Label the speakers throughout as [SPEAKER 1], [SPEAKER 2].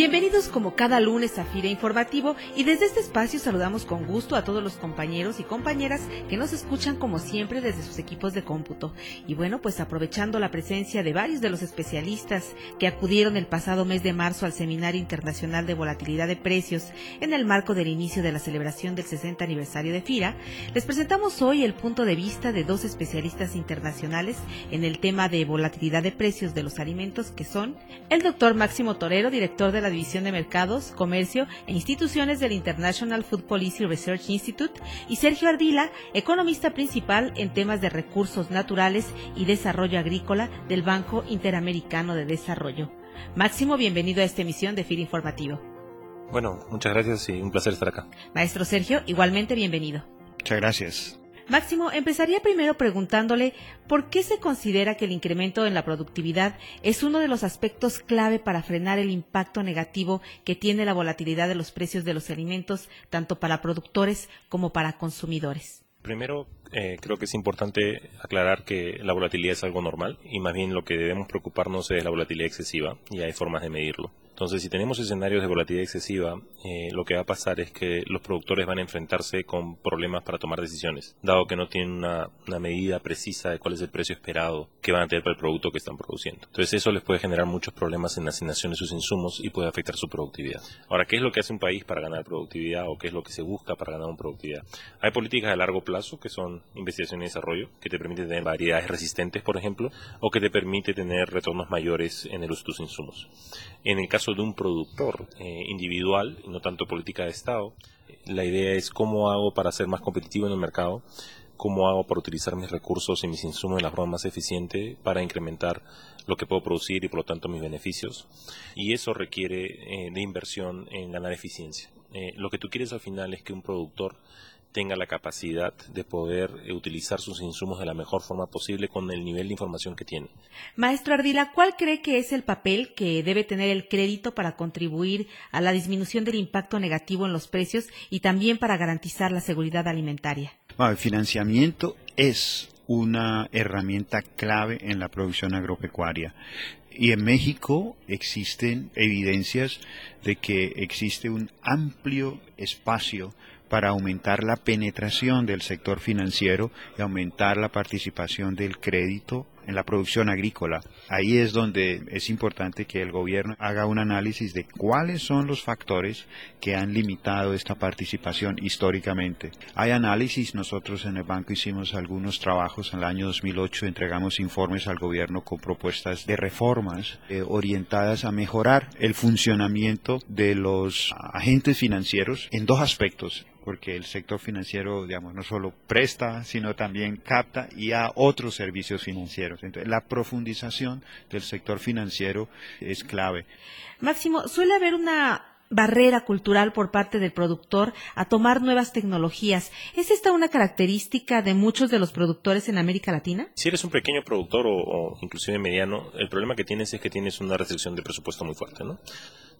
[SPEAKER 1] Bienvenidos como cada lunes a FIRA Informativo y desde este espacio saludamos con gusto a todos los compañeros y compañeras que nos escuchan como siempre desde sus equipos de cómputo. Y bueno, pues aprovechando la presencia de varios de los especialistas que acudieron el pasado mes de marzo al Seminario Internacional de Volatilidad de Precios en el marco del inicio de la celebración del 60 aniversario de FIRA, les presentamos hoy el punto de vista de dos especialistas internacionales en el tema de volatilidad de precios de los alimentos que son el doctor Máximo Torero, director de la División de Mercados, Comercio e Instituciones del International Food Policy Research Institute, y Sergio Ardila, economista principal en temas de recursos naturales y desarrollo agrícola del Banco Interamericano de Desarrollo. Máximo, bienvenido a esta emisión de FIR Informativo.
[SPEAKER 2] Bueno, muchas gracias y un placer estar acá.
[SPEAKER 1] Maestro Sergio, igualmente bienvenido.
[SPEAKER 3] Muchas gracias.
[SPEAKER 1] Máximo, empezaría primero preguntándole por qué se considera que el incremento en la productividad es uno de los aspectos clave para frenar el impacto negativo que tiene la volatilidad de los precios de los alimentos, tanto para productores como para consumidores.
[SPEAKER 2] Primero, eh, creo que es importante aclarar que la volatilidad es algo normal y más bien lo que debemos preocuparnos es la volatilidad excesiva y hay formas de medirlo. Entonces, si tenemos escenarios de volatilidad excesiva, eh, lo que va a pasar es que los productores van a enfrentarse con problemas para tomar decisiones, dado que no tienen una, medida precisa de cuál es el precio esperado que van a tener para el producto que están produciendo. Entonces, eso les puede generar muchos problemas en la asignación de sus insumos y puede afectar su productividad. Ahora, ¿qué es lo que hace un país para ganar productividad o qué es lo que se busca para ganar productividad? Hay políticas de largo plazo que son investigación y desarrollo, que te permiten tener variedades resistentes, por ejemplo, o que te permite tener retornos mayores en el uso de tus insumos. En el caso de un productor eh, individual no tanto política de Estado. La idea es cómo hago para ser más competitivo en el mercado, cómo hago para utilizar mis recursos y mis insumos de la forma más eficiente para incrementar lo que puedo producir y por lo tanto mis beneficios. Y eso requiere eh, de inversión en ganar eficiencia. Eh, lo que tú quieres al final es que un productor tenga la capacidad de poder eh, utilizar sus insumos de la mejor forma posible con el nivel de información que tiene.
[SPEAKER 1] Maestro Ardila, ¿cuál cree que es el papel que debe tener el crédito para contribuir a la disminución del impacto negativo en los precios y también para garantizar la seguridad alimentaria?
[SPEAKER 3] el financiamiento es una herramienta clave en la producción agropecuaria. Y en México existen evidencias de que existe un amplio espacio para aumentar la penetración del sector financiero y aumentar la participación del crédito en la producción agrícola. Ahí es donde es importante que el gobierno haga un análisis de cuáles son los factores que han limitado esta participación históricamente. Hay análisis, nosotros en el banco hicimos algunos trabajos en el año 2008, entregamos informes al gobierno con propuestas de reformas eh, orientadas a mejorar el funcionamiento de los agentes financieros en dos aspectos porque el sector financiero, digamos, no solo presta, sino también capta y a otros servicios financieros. Entonces, la profundización del sector financiero es clave.
[SPEAKER 1] Máximo, suele haber una barrera cultural por parte del productor a tomar nuevas tecnologías. ¿Es esta una característica de muchos de los productores en América Latina?
[SPEAKER 2] Si eres un pequeño productor o, inclusive mediano, el problema que tienes es que tienes una restricción de presupuesto muy fuerte, ¿no?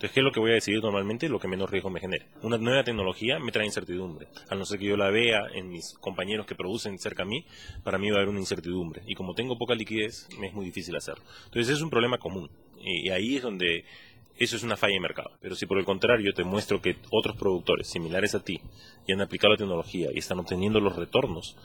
[SPEAKER 2] Entonces, ¿qué es lo que voy a decidir normalmente? Lo que menos riesgo me genere. Una nueva tecnología me trae incertidumbre. A no ser que yo la vea en mis compañeros que producen cerca a mí, para mí va a haber una incertidumbre. Y como tengo poca liquidez, me es muy difícil hacerlo. Entonces, es un problema común. Y ahí es donde eso es una falla de mercado. Pero si por el contrario te muestro que otros productores similares a ti ya han aplicado la tecnología y están obteniendo los retornos,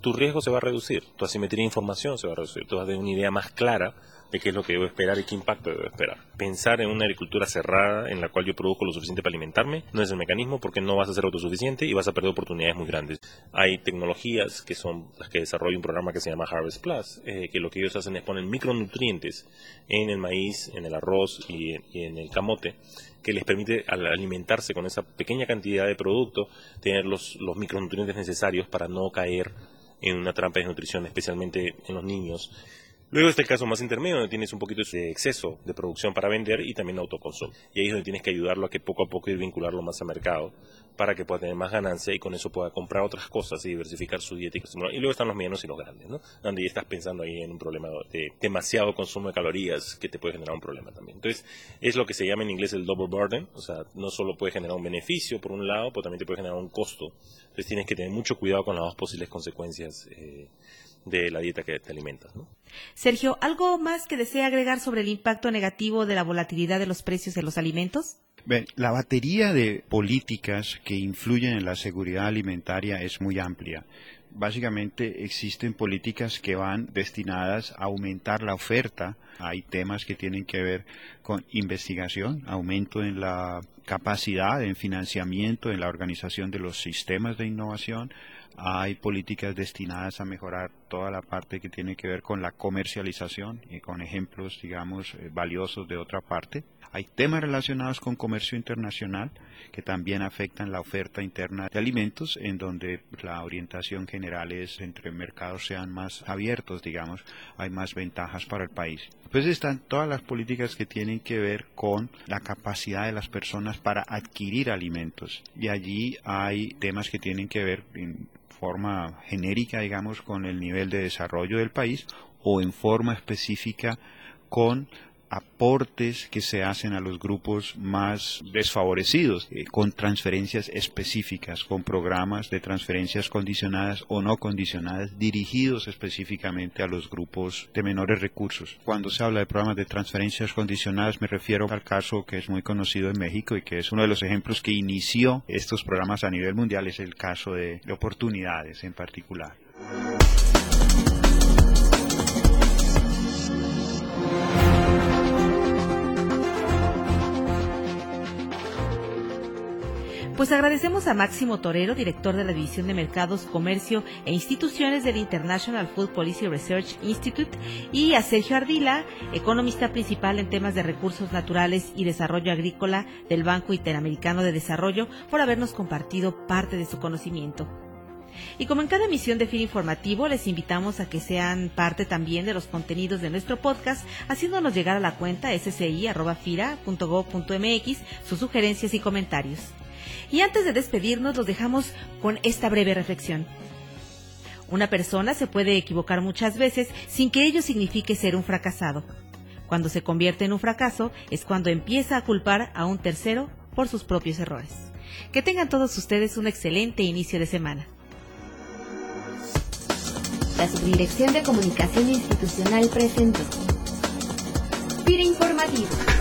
[SPEAKER 2] tu riesgo se va a reducir, tu asimetría de información se va a reducir, tú vas a tener una idea más clara de qué es lo que debo esperar y qué impacto debo esperar. Pensar en una agricultura cerrada en la cual yo produzco lo suficiente para alimentarme no es el mecanismo porque no vas a ser autosuficiente y vas a perder oportunidades muy grandes. Hay tecnologías que son las que desarrolla un programa que se llama Harvest Plus, eh, que lo que ellos hacen es poner micronutrientes en el maíz, en el arroz y en, el camote que les permite al alimentarse con esa pequeña cantidad de producto tener los, los micronutrientes necesarios para no caer en una trampa de nutrición, especialmente en los niños Luego está el caso más intermedio, donde tienes un poquito de exceso de producción para vender y también autoconsumo. Y ahí es donde tienes que ayudarlo a que poco a poco ir vincularlo más al mercado para que pueda tener más ganancia y con eso pueda comprar otras cosas y diversificar su dieta. Y, luego están los medianos y los grandes, ¿no? Donde ya estás pensando ahí en un problema de demasiado consumo de calorías que te puede generar un problema también. Entonces, es lo que se llama en inglés el double burden, o sea, no solo puede generar un beneficio por un lado, pero también te puede generar un costo. Entonces, tienes que tener mucho cuidado con las dos posibles consecuencias. Eh, de la dieta que te alimentas. ¿no?
[SPEAKER 1] Sergio, ¿algo más que desea agregar sobre el impacto negativo de la volatilidad de los precios de los alimentos?
[SPEAKER 3] la batería de políticas que influyen en la seguridad alimentaria es muy amplia. Básicamente existen políticas que van destinadas a aumentar la oferta. Hay temas que tienen que ver con investigación, aumento en la capacidad, en financiamiento, en la organización de los sistemas de innovación hay políticas destinadas a mejorar toda la parte que tiene que ver con la comercialización y con ejemplos, digamos, eh, valiosos de otra parte. Hay temas relacionados con comercio internacional que también afectan la oferta interna de alimentos, en donde la orientación general entre mercados sean más abiertos, digamos, hay más ventajas para el país. Pues están todas las políticas que tienen que ver con la capacidad de las personas para adquirir alimentos. Y allí hay temas que tienen que ver en forma genérica, digamos, con el nivel de desarrollo del país o en forma específica con aportes que se hacen a los grupos más desfavorecidos, eh, con transferencias específicas, con programas de transferencias condicionadas o no condicionadas, dirigidos específicamente a los grupos de menores recursos. Cuando se habla de programas de transferencias condicionadas, me refiero al caso que es muy conocido en México y que es uno de los ejemplos que inició estos programas a nivel mundial, es el caso de oportunidades en particular.
[SPEAKER 1] Pues agradecemos a Máximo Torero, director de la División de Mercados, Comercio e Instituciones del International Food Policy Research Institute, y a Sergio Ardila, economista principal en temas de recursos naturales y desarrollo agrícola del Banco Interamericano de Desarrollo, por habernos compartido parte de su conocimiento. Y como en cada emisión de FIR Informativo, les invitamos a que sean parte también de los contenidos de nuestro podcast, haciéndonos llegar a la cuenta sci.fira.gov.mx sus sugerencias y comentarios. Y antes de despedirnos, los dejamos con esta breve reflexión. Una persona se puede equivocar muchas veces sin que ello signifique ser un fracasado. Cuando se convierte en un fracaso es cuando empieza a culpar a un tercero por sus propios errores. Que tengan todos ustedes un excelente inicio de semana.
[SPEAKER 4] La Subdirección de Comunicación Institucional presentó. Pire Informativo.